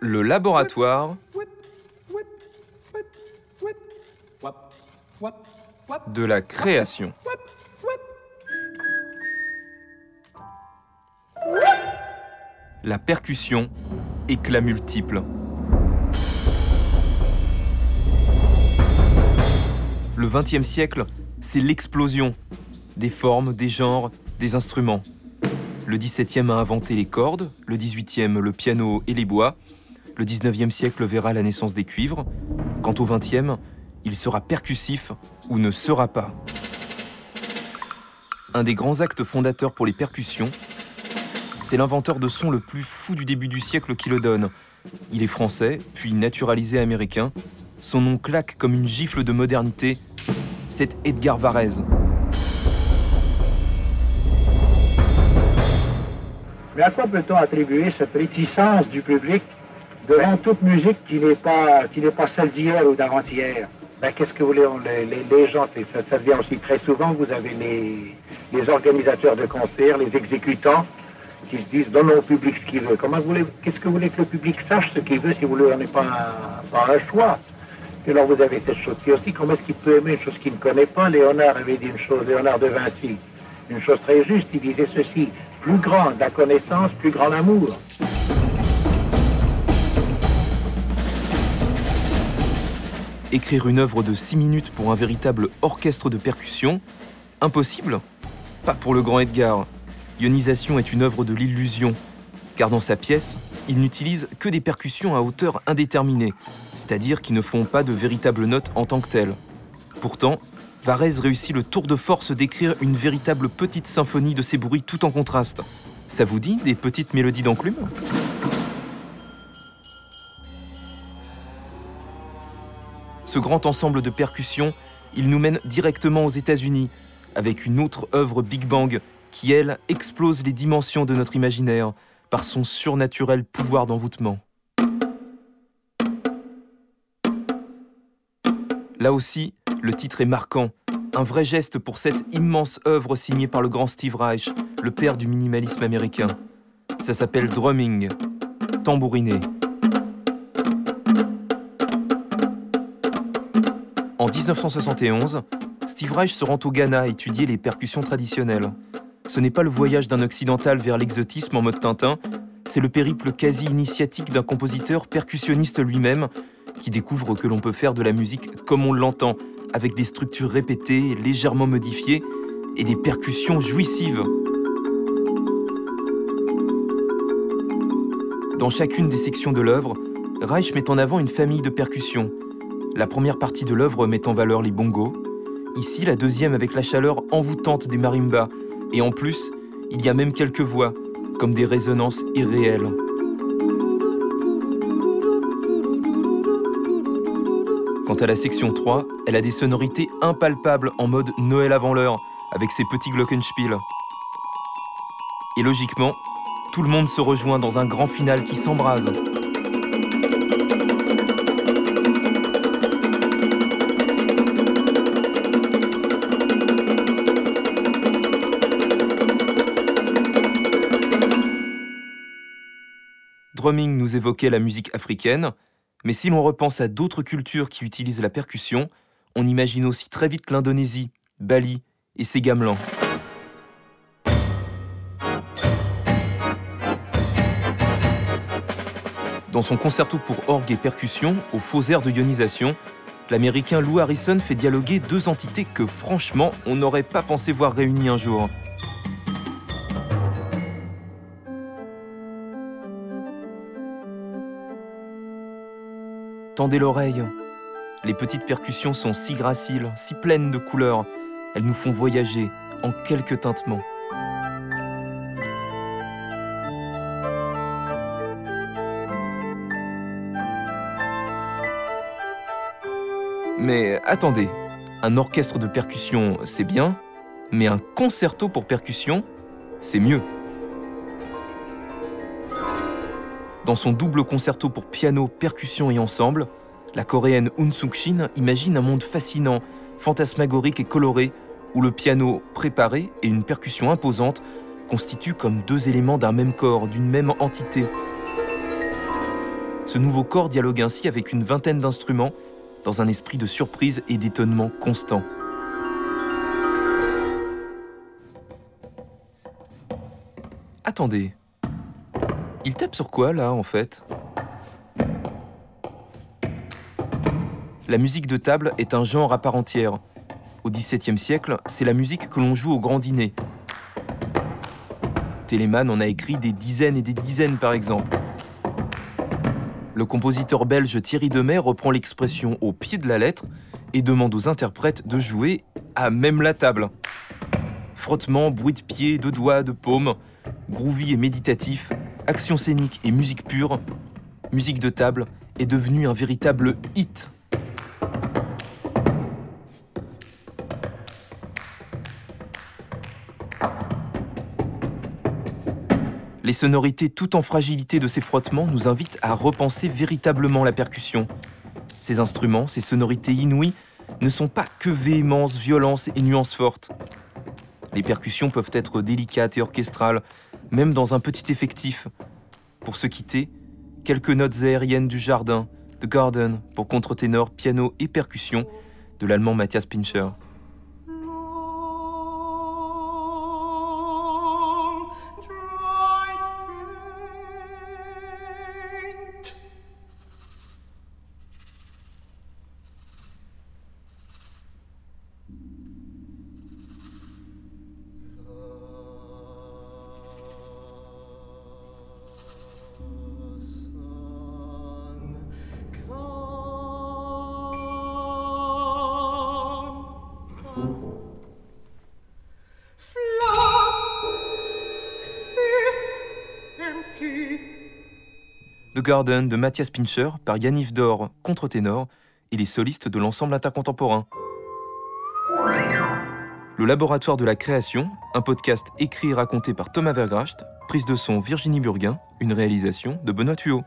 Le laboratoire de la création. La percussion, éclat multiple. Le XXe siècle, c'est l'explosion des formes, des genres, des instruments. Le XVIIe a inventé les cordes, le XVIIIe le piano et les bois, le XIXe siècle verra la naissance des cuivres. Quant au XXe, il sera percussif ou ne sera pas. Un des grands actes fondateurs pour les percussions, c'est l'inventeur de son le plus fou du début du siècle qui le donne. Il est français, puis naturalisé américain. Son nom claque comme une gifle de modernité. C'est Edgar Varèse. Mais à quoi peut-on attribuer cette réticence du public devant toute musique qui n'est pas, qui n'est pas celle d'hier ou d'avant-hier? Ben, Qu'est-ce que vous voulez les, gens, ça, ça vient aussi très souvent, vous avez les, les organisateurs de concerts, les exécutants, qui se disent donnons au public ce qu'il veut. Comment voulez, qu'est-ce que vous voulez que le public sache ce qu'il veut si vous lui donnez pas un, pas un choix. Et alors vous avez cette chose-ci aussi, comment est-ce qu'il peut aimer une chose qu'il ne connaît pas? Léonard avait dit une chose, Léonard de Vinci, une chose très juste, il disait ceci, plus grand la connaissance, plus grand l'amour. Écrire une œuvre de 6 minutes pour un véritable orchestre de percussion Impossible? Pas pour le grand Edgar. Ionisation est une œuvre de l'illusion, car dans sa pièce, il n'utilise que des percussions à hauteur indéterminée, c'est-à-dire qui ne font pas de véritables notes en tant que telles. Pourtant, Varese réussit le tour de force d'écrire une véritable petite symphonie de ces bruits tout en contraste. Ça vous dit des petites mélodies d'enclume? Ce grand ensemble de percussions, il nous mène directement aux États-Unis, avec une autre œuvre Big Bang qui, elle, explose les dimensions de notre imaginaire par son surnaturel pouvoir d'envoûtement. Là aussi, le titre est marquant, un vrai geste pour cette immense œuvre signée par le grand Steve Reich, le père du minimalisme américain. Ça s'appelle Drumming, tambouriné. En 1971, Steve Reich se rend au Ghana étudier les percussions traditionnelles. Ce n'est pas le voyage d'un occidental vers l'exotisme en mode Tintin, c'est le périple quasi initiatique d'un compositeur percussionniste lui-même qui découvre que l'on peut faire de la musique comme on l'entend, avec des structures répétées, légèrement modifiées et des percussions jouissives. Dans chacune des sections de l'œuvre, Reich met en avant une famille de percussions. La première partie de l'œuvre met en valeur les bongos, ici la deuxième avec la chaleur envoûtante des marimbas, et en plus, il y a même quelques voix, comme des résonances irréelles. Quant à la section 3, elle a des sonorités impalpables en mode Noël avant l'heure, avec ses petits glockenspiel. Et logiquement, tout le monde se rejoint dans un grand final qui s'embrase. Drumming nous évoquait la musique africaine, mais si l'on repense à d'autres cultures qui utilisent la percussion, on imagine aussi très vite l'Indonésie, Bali et ses gamelans. Dans son concerto pour orgue et percussion, aux faux airs de ionisation, l'américain Lou Harrison fait dialoguer deux entités que franchement on n'aurait pas pensé voir réunies un jour. Tendez l'oreille. Les petites percussions sont si graciles, si pleines de couleurs. Elles nous font voyager en quelques tintements. Mais attendez, un orchestre de percussion, c'est bien, mais un concerto pour percussion, c'est mieux. Dans son double concerto pour piano, percussion et ensemble, la coréenne Un Suk-shin imagine un monde fascinant, fantasmagorique et coloré, où le piano préparé et une percussion imposante constituent comme deux éléments d'un même corps, d'une même entité. Ce nouveau corps dialogue ainsi avec une vingtaine d'instruments dans un esprit de surprise et d'étonnement constant. Attendez. Il tape sur quoi là en fait? La musique de table est un genre à part entière. Au XVIIe siècle, c'est la musique que l'on joue au grand dîner. Telemann en a écrit des dizaines et des dizaines par exemple. Le compositeur belge Thierry Demer reprend l'expression au pied de la lettre et demande aux interprètes de jouer à même la table. Frottement, bruit de pied, de doigts, de paumes, groovy et méditatif, action scénique et musique pure, musique de table est devenue un véritable hit Les sonorités tout en fragilité de ces frottements nous invitent à repenser véritablement la percussion. Ces instruments, ces sonorités inouïes, ne sont pas que véhémence, violence et nuances fortes. Les percussions peuvent être délicates et orchestrales, même dans un petit effectif. Pour se quitter, quelques notes aériennes du jardin, The Garden, pour contre-ténor, piano et percussion, de l'allemand Matthias Pincher. The Garden de Matthias Pincher par Yaniv Dor, contre-ténor, et les solistes de l'ensemble intercontemporain. Le Laboratoire de la création, un podcast écrit et raconté par Thomas Vergracht, prise de son Virginie Burguin, une réalisation de Benoît Thuot.